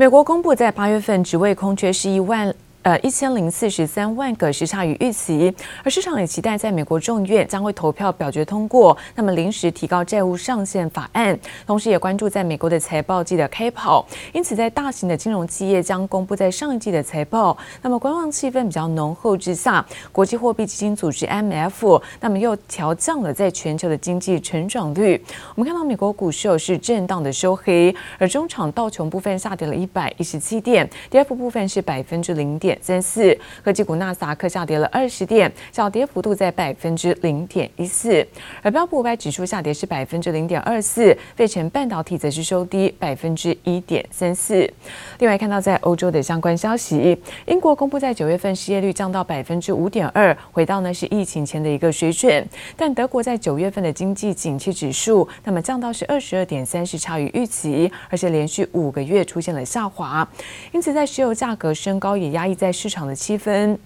美国公布在八月份职位空缺是一万。呃，一千零四十三万个是差于预期，而市场也期待在美国众议院将会投票表决通过，那么临时提高债务上限法案，同时也关注在美国的财报季的开跑，因此在大型的金融企业将公布在上一季的财报，那么观望气氛比较浓厚之下，国际货币基金组织 MF 那么又调降了在全球的经济成长率。我们看到美国股市是震荡的收黑，而中场道琼部分下跌了一百一十七点，跌幅部分是百分之零点。点三四。科技股纳斯达克下跌了二十点，小跌幅度在百分之零点一四，而标普五百指数下跌是百分之零点二四，费城半导体则是收低百分之一点三四。另外看到在欧洲的相关消息，英国公布在九月份失业率降到百分之五点二，回到呢是疫情前的一个水准，但德国在九月份的经济景气指数那么降到是二十二点三，是差于预期，而且连续五个月出现了下滑，因此在石油价格升高也压抑在。市场的气氛，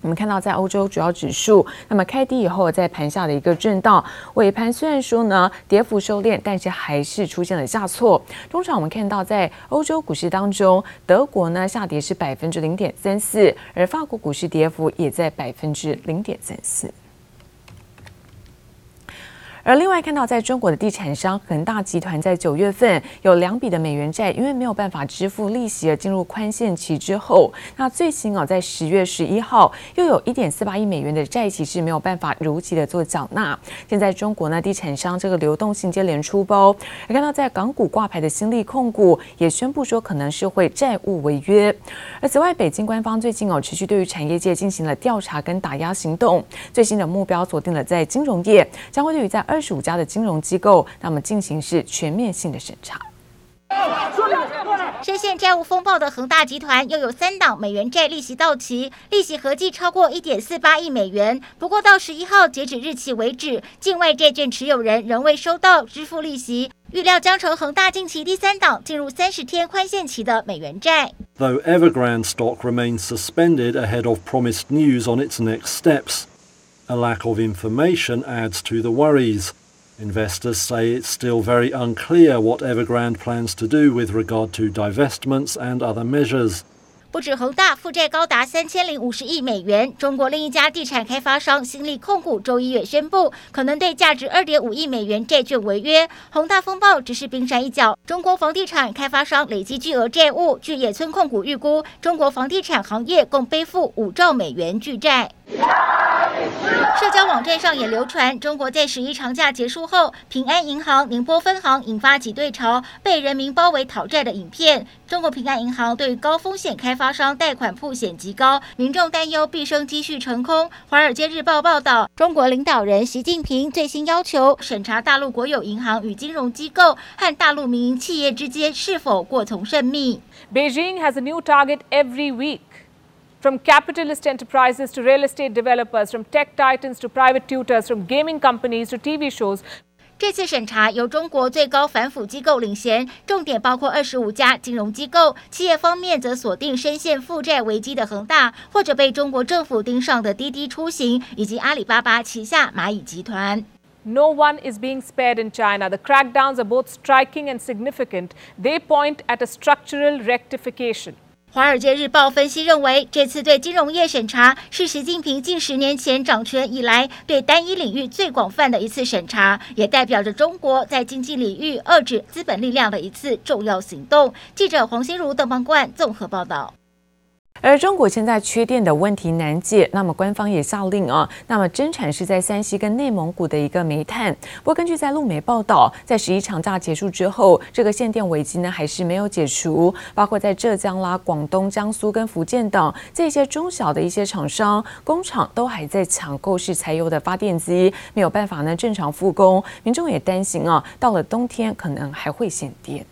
我们看到在欧洲主要指数，那么开低以后，在盘下的一个震荡，尾盘虽然说呢跌幅收敛，但是还是出现了下挫。通常我们看到在欧洲股市当中，德国呢下跌是百分之零点三四，而法国股市跌幅也在百分之零点三四。而另外看到，在中国的地产商恒大集团在九月份有两笔的美元债，因为没有办法支付利息而进入宽限期之后，那最新哦，在十月十一号又有一点四八亿美元的债期是没有办法如期的做缴纳。现在中国呢，地产商这个流动性接连出包，也看到在港股挂牌的新力控股也宣布说可能是会债务违约。而此外，北京官方最近哦持续对于产业界进行了调查跟打压行动，最新的目标锁定了在金融业，将会对于在二。二十五家的金融机构，那么进行是全面性的审查。深陷债务风暴的恒大集团又有三档美元债利息到期，利息合计超过一点四八亿美元。不过到十一号截止日期为止，境外债券持有人仍未收到支付利息，预料将成恒大近期第三档进入三十天宽限期的美元债。Though Evergrande stock remains suspended ahead of promised news on its next steps. A lack of information adds to the worries. Investors say it's still very unclear what Evergrande plans to do with regard to divestments and other measures. 不止恒大负债高达三千零五十亿美元，中国另一家地产开发商新力控股周一也宣布，可能对价值二点五亿美元债券违约。恒大风暴只是冰山一角，中国房地产开发商累积巨额债务。据野村控股预估，中国房地产行业共背负五兆美元巨债。社交网站上也流传，中国在十一长假结束后，平安银行宁波分行引发挤兑潮，被人民包围讨债的影片。中国平安银行对高风险开发商贷款曝险极高，民众担忧毕生积蓄成空。华尔街日报报道，中国领导人习近平最新要求审查大陆国有银行与金融机构和大陆民营企业之间是否过从甚密。Beijing has a new target every week. From capitalist enterprises to real estate developers, from tech titans to private tutors, from gaming companies to TV shows. 这次审查由中国最高反腐机构领衔，重点包括二十五家金融机构。企业方面则锁定深陷负债危机的恒大，或者被中国政府盯上的滴滴出行，以及阿里巴巴旗下蚂蚁集团。No one is being spared in China. The crackdowns are both striking and significant. They point at a structural rectification. 《 华尔街日报》分析认为，这次对金融业审查是习近平近十年前掌权以来对单一领域最广泛的一次审查，也代表着中国在经济领域遏制资本力量的一次重要行动。记者黄心如、邓邦冠综合报道。而中国现在缺电的问题难解，那么官方也下令啊，那么增产是在山西跟内蒙古的一个煤炭。不过根据在路媒报道，在十一长假结束之后，这个限电危机呢还是没有解除，包括在浙江啦、广东、江苏跟福建等这些中小的一些厂商工厂都还在抢购是柴油的发电机，没有办法呢正常复工，民众也担心啊，到了冬天可能还会限电。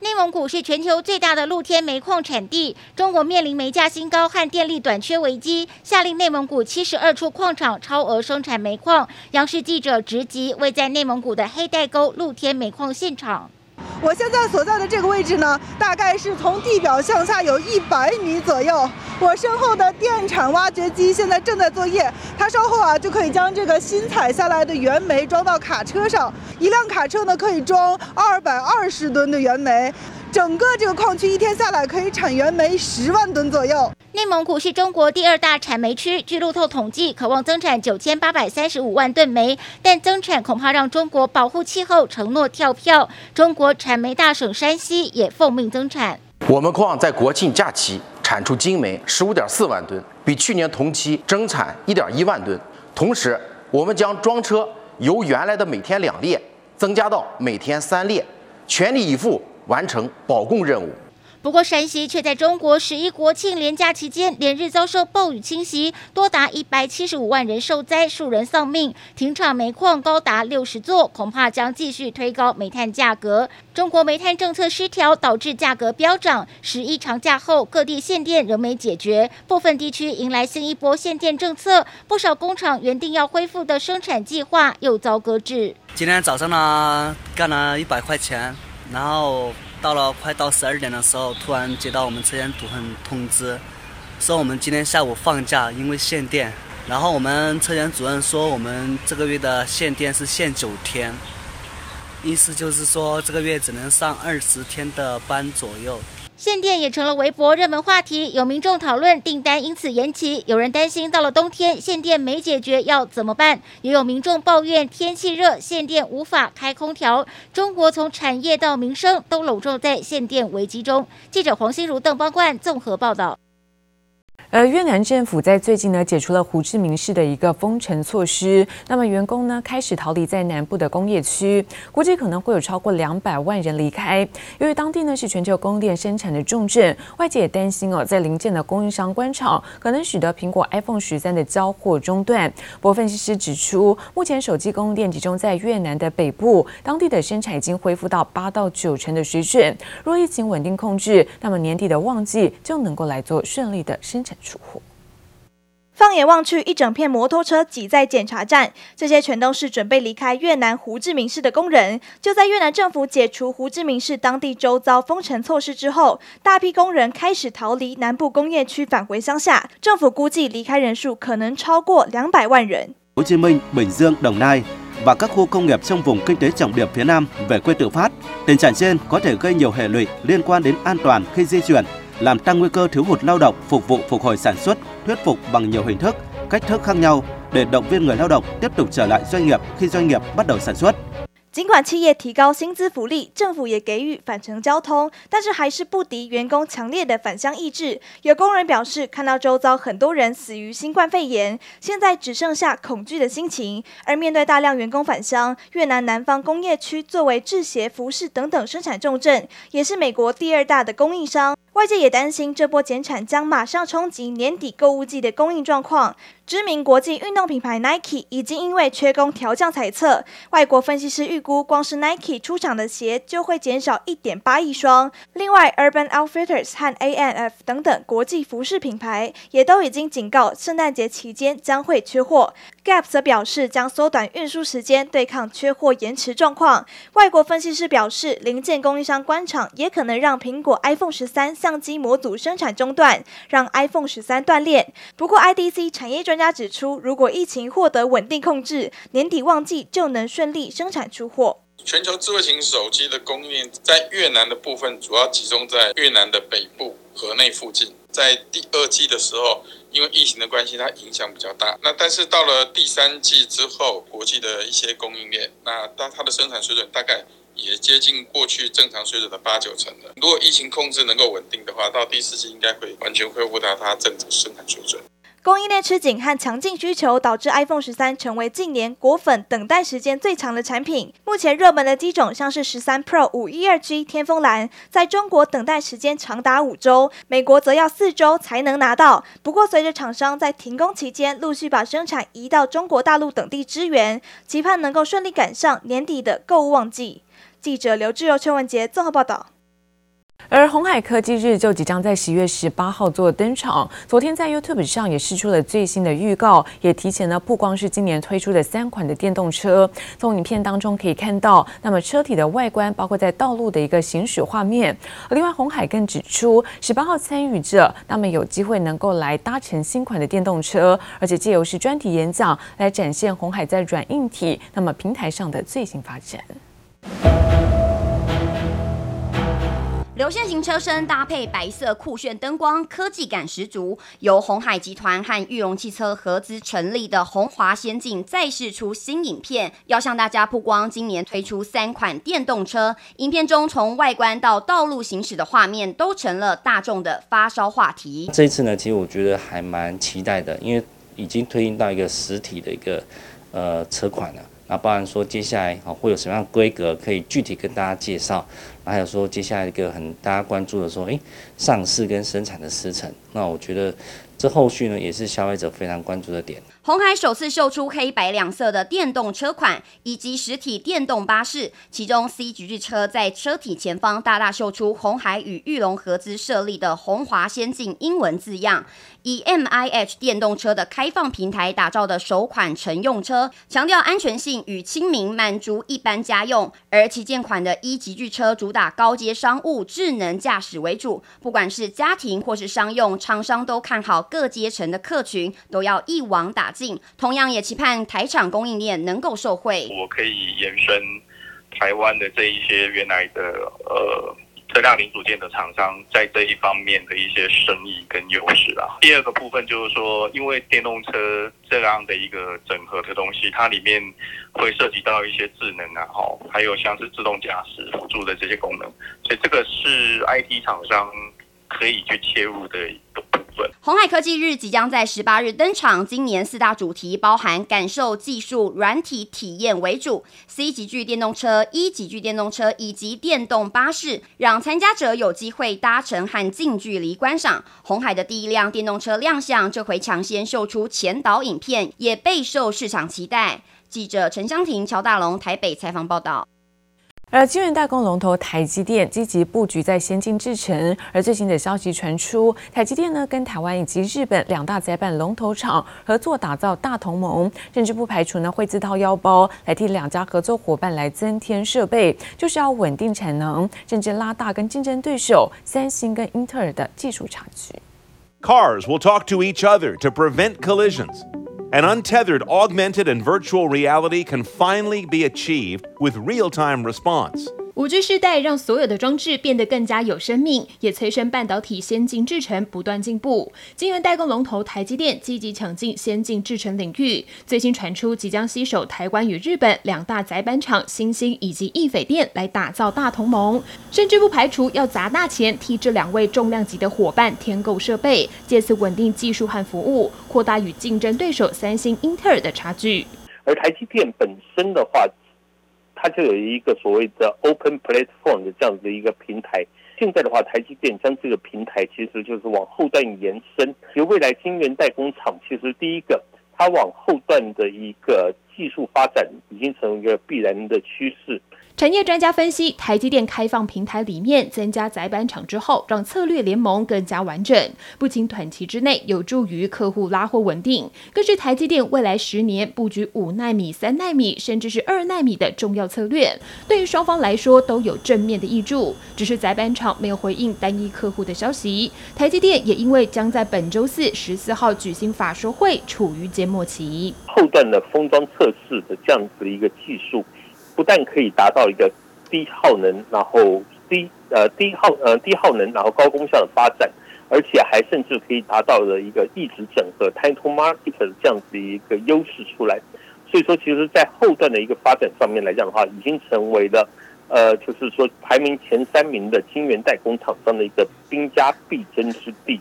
内蒙古是全球最大的露天煤矿产地，中国面临煤价新高和电力短缺危机，下令内蒙古七十二处矿场超额生产煤矿。央视记者直击位在内蒙古的黑带沟露天煤矿现场。我现在所在的这个位置呢，大概是从地表向下有一百米左右。我身后的电铲挖掘机现在正在作业，它稍后啊就可以将这个新采下来的原煤装到卡车上。一辆卡车呢可以装二百二十吨的原煤。整个这个矿区一天下来可以产原煤十万吨左右。内蒙古是中国第二大产煤区，据路透统计，渴望增产九千八百三十五万吨煤，但增产恐怕让中国保护气候承诺跳票。中国产煤大省山西也奉命增产。我们矿在国庆假期产出精煤十五点四万吨，比去年同期增产一点一万吨。同时，我们将装车由原来的每天两列增加到每天三列，全力以赴完成保供任务。不过，山西却在中国十一国庆连假期间连日遭受暴雨侵袭，多达一百七十五万人受灾，数人丧命，停产煤矿高达六十座，恐怕将继续推高煤炭价格。中国煤炭政策失调，导致价格飙涨。十一长假后，各地限电仍没解决，部分地区迎来新一波限电政策，不少工厂原定要恢复的生产计划又遭搁置。今天早上呢，干了一百块钱，然后。到了快到十二点的时候，突然接到我们车间组很通知，说我们今天下午放假，因为限电。然后我们车间主任说，我们这个月的限电是限九天，意思就是说这个月只能上二十天的班左右。限电也成了微博热门话题，有民众讨论订单因此延期，有人担心到了冬天限电没解决要怎么办，也有民众抱怨天气热限电无法开空调。中国从产业到民生都笼罩在限电危机中。记者黄心如、邓邦冠综合报道。而越南政府在最近呢解除了胡志明市的一个封城措施，那么员工呢开始逃离在南部的工业区，估计可能会有超过两百万人离开。由于当地呢是全球供电生产的重镇，外界也担心哦，在临近的供应商关厂可能使得苹果 iPhone 十三的交货中断。不过分析师指出，目前手机供电集中在越南的北部，当地的生产已经恢复到八到九成的水准。若疫情稳定控制，那么年底的旺季就能够来做顺利的生产。出货。放眼望去，一整片摩托车挤在检查站，这些全都是准备离开越南胡志明市的工人。就在越南政府解除胡志明市当地周遭封城措施之后，大批工人开始逃离南部工业区，返回乡下。政府估计离开人数可能超过两百万人。胡志明、bình dương、đồng nai và các khu công nghiệp trong vùng kinh tế trọng điểm phía nam về quê tự phát. Tình trạng trên có thể gây nhiều hệ lụy liên quan đến an toàn khi di chuyển. làm tăng nguy cơ thiếu hụt lao động phục vụ phục hồi sản xuất, thuyết phục bằng nhiều hình thức, cách thức khác nhau để động viên người lao động tiếp tục trở lại doanh nghiệp khi doanh nghiệp bắt đầu sản xuất. 尽管企业提高薪资福利，政府也给予返程交通，但是还是不敌员工强烈的返乡意志。有工人表示，看到周遭很多人死于新冠肺炎，现在只剩下恐惧的心情。而面对大量员工返乡，越南南方工业区作为制鞋、服饰等等生产重镇，也是美国第二大的供应商。 外界也担心这波减产将马上冲击年底购物季的供应状况。知名国际运动品牌 Nike 已经因为缺工调降财测。外国分析师预估，光是 Nike 出厂的鞋就会减少一点八亿双。另外，Urban Outfitters 和 A&F 等等国际服饰品牌也都已经警告，圣诞节期间将会缺货。Gap 则表示将缩短运输时间，对抗缺货延迟状况。外国分析师表示，零件供应商关厂也可能让苹果 iPhone 十三相机模组生产中断，让 iPhone 十三断链。不过，IDC 产业专家指出，如果疫情获得稳定控制，年底旺季就能顺利生产出货。全球智慧型手机的供应链在越南的部分，主要集中在越南的北部河内附近。在第二季的时候，因为疫情的关系，它影响比较大。那但是到了第三季之后，国际的一些供应链，那当它的生产水准大概也接近过去正常水准的八九成了。如果疫情控制能够稳定的话，到第四季应该会完全恢复到它正常生产水准。供应链吃紧和强劲需求导致 iPhone 十三成为近年果粉等待时间最长的产品。目前热门的机种像是十三 Pro 五一二 G 天峰蓝，在中国等待时间长达五周，美国则要四周才能拿到。不过，随着厂商在停工期间陆续把生产移到中国大陆等地支援，期盼能够顺利赶上年底的购物旺季。记者刘志柔、邱文杰综合报道。而红海科技日就即将在十月十八号做登场。昨天在 YouTube 上也释出了最新的预告，也提前呢曝光是今年推出的三款的电动车。从影片当中可以看到，那么车体的外观，包括在道路的一个行驶画面。另外，红海更指出，十八号参与者那么有机会能够来搭乘新款的电动车，而且借由是专题演讲来展现红海在软硬体那么平台上的最新发展。流线型车身搭配白色酷炫灯光，科技感十足。由鸿海集团和裕隆汽车合资成立的鸿华先进再释出新影片，要向大家曝光今年推出三款电动车。影片中从外观到道路行驶的画面，都成了大众的发烧话题。这一次呢，其实我觉得还蛮期待的，因为已经推进到一个实体的一个呃车款了。那包含说接下来啊会有什么样规格，可以具体跟大家介绍。还有说接下来一个很大家关注的说，诶，上市跟生产的时程。那我觉得。这后续呢，也是消费者非常关注的点。红海首次秀出黑白两色的电动车款，以及实体电动巴士。其中 C 级巨车在车体前方大大秀出红海与裕隆合资设立的红华先进英文字样。以 MIH 电动车的开放平台打造的首款乘用车，强调安全性与亲民，满足一般家用。而旗舰款的一级巨车主打高阶商务智能驾驶为主，不管是家庭或是商用，厂商都看好。各阶层的客群都要一网打尽，同样也期盼台厂供应链能够受惠。我可以延伸台湾的这一些原来的呃车辆零组件的厂商在这一方面的一些生意跟优势啊。第二个部分就是说，因为电动车这样的一个整合的东西，它里面会涉及到一些智能啊，哈，还有像是自动驾驶辅助的这些功能，所以这个是 IT 厂商可以去切入的一个。部分。红海科技日即将在十八日登场，今年四大主题包含感受、技术、软体体验为主，C 级距电动车、E 级距电动车以及电动巴士，让参加者有机会搭乘和近距离观赏。红海的第一辆电动车亮相，这回抢先秀出前导影片，也备受市场期待。记者陈湘婷、乔大龙台北采访报道。而晶圆代工龙头台积电积极布局在先进制程，而最新的消息传出，台积电呢跟台湾以及日本两大载板龙头厂合作打造大同盟，甚至不排除呢会自掏腰包来替两家合作伙伴来增添设备，就是要稳定产能，甚至拉大跟竞争对手三星跟英特尔的技术差距。Cars will talk to each other to prevent collisions. An untethered augmented and virtual reality can finally be achieved with real-time response. 五 G 世代让所有的装置变得更加有生命，也催生半导体先进制程不断进步。晶圆代工龙头台积电积极抢进先进制程领域，最新传出即将携手台湾与日本两大载板厂欣兴以及易斐电来打造大同盟，甚至不排除要砸大钱替这两位重量级的伙伴添购设备，借此稳定技术和服务，扩大与竞争对手三星、英特尔的差距。而台积电本身的话，它就有一个所谓的 open platform 的这样子的一个平台。现在的话，台积电将这个平台其实就是往后段延伸。由未来晶圆代工厂，其实第一个它往后段的一个技术发展，已经成为一个必然的趋势。产业专家分析，台积电开放平台里面增加载板厂之后，让策略联盟更加完整，不仅短期之内有助于客户拉货稳定，更是台积电未来十年布局五纳米、三纳米，甚至是二纳米的重要策略。对于双方来说都有正面的益助。只是载板厂没有回应单一客户的消息，台积电也因为将在本周四十四号举行法说会，处于缄默期。后段的封装测试的这样子的一个技术。不但可以达到一个低耗能，然后低呃低耗呃低耗能，然后高功效的发展，而且还甚至可以达到了一个异质整合 time market 这样子一个优势出来。所以说，其实，在后段的一个发展上面来讲的话，已经成为了呃，就是说排名前三名的晶圆代工厂商的一个兵家必争之地。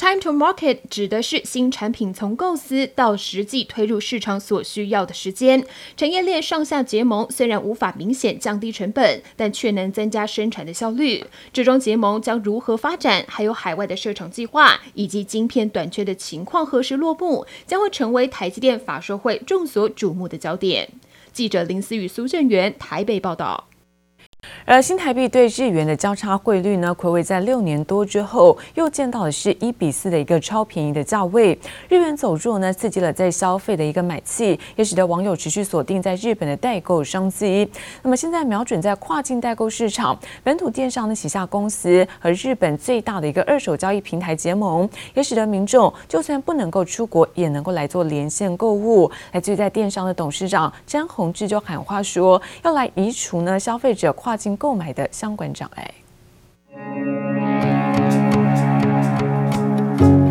Time to market 指的是新产品从构思到实际推入市场所需要的时间。产业链上下结盟虽然无法明显降低成本，但却能增加生产的效率。这桩结盟将如何发展，还有海外的设厂计划以及晶片短缺的情况何时落幕，将会成为台积电法说会众所瞩目的焦点。记者林思雨、苏振元台北报道。而新台币对日元的交叉汇率呢，睽违在六年多之后，又见到的是一比四的一个超便宜的价位。日元走弱呢，刺激了在消费的一个买气，也使得网友持续锁定在日本的代购商机。那么现在瞄准在跨境代购市场，本土电商的旗下公司和日本最大的一个二手交易平台结盟，也使得民众就算不能够出国，也能够来做连线购物。来自于在电商的董事长詹宏志就喊话说，要来移除呢消费者跨。跨境购买的相关障碍。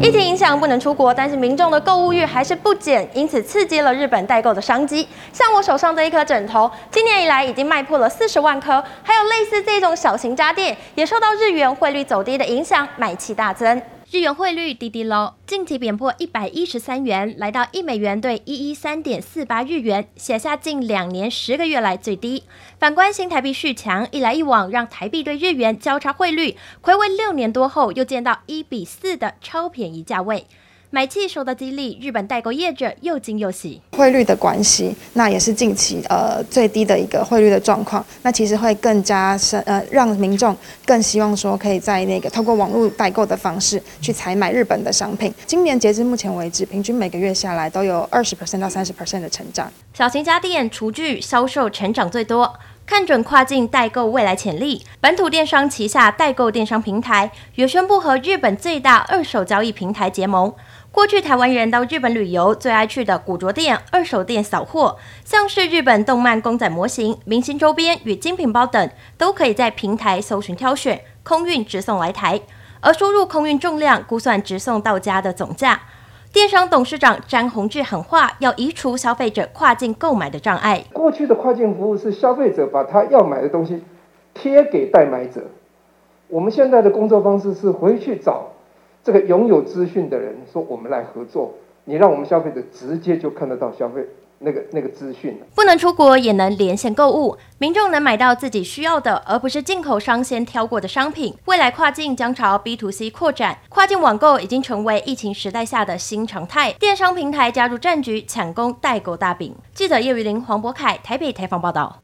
疫情影响不能出国但是民众的购物欲还是不减因此刺激了日本代购的商机。像我手上这一颗枕头今年以来已经卖破了四十万颗还有类似这种小型家电也受到日元汇率走低的影响买气大增。日元汇率低低喽，近期贬破一百一十三元，来到一美元兑一一三点四八日元，写下近两年十个月来最低。反观新台币续强，一来一往，让台币对日元交叉汇率睽违六年多后，又见到一比四的超便宜价位。买气受到激励，日本代购业者又惊又喜。汇率的关系，那也是近期呃最低的一个汇率的状况。那其实会更加深呃，让民众更希望说可以在那个透过网络代购的方式去采买日本的商品。今年截至目前为止，平均每个月下来都有二十 percent 到三十 percent 的成长。小型家电、厨具销售成长最多，看准跨境代购未来潜力。本土电商旗下代购电商平台也宣布和日本最大二手交易平台结盟。过去台湾人到日本旅游最爱去的古着店、二手店扫货，像是日本动漫公仔模型、明星周边与精品包等，都可以在平台搜寻挑选，空运直送来台。而输入空运重量，估算直送到家的总价。电商董事长詹宏志喊话，要移除消费者跨境购买的障碍。过去的跨境服务是消费者把他要买的东西贴给代买者，我们现在的工作方式是回去找。这个拥有资讯的人说：“我们来合作，你让我们消费者直接就看得到消费那个那个资讯。不能出国也能连线购物，民众能买到自己需要的，而不是进口商先挑过的商品。未来跨境将朝 B to C 扩展，跨境网购已经成为疫情时代下的新常态。电商平台加入战局，抢攻代购大饼。记者叶玉玲、黄博凯台北采访报道。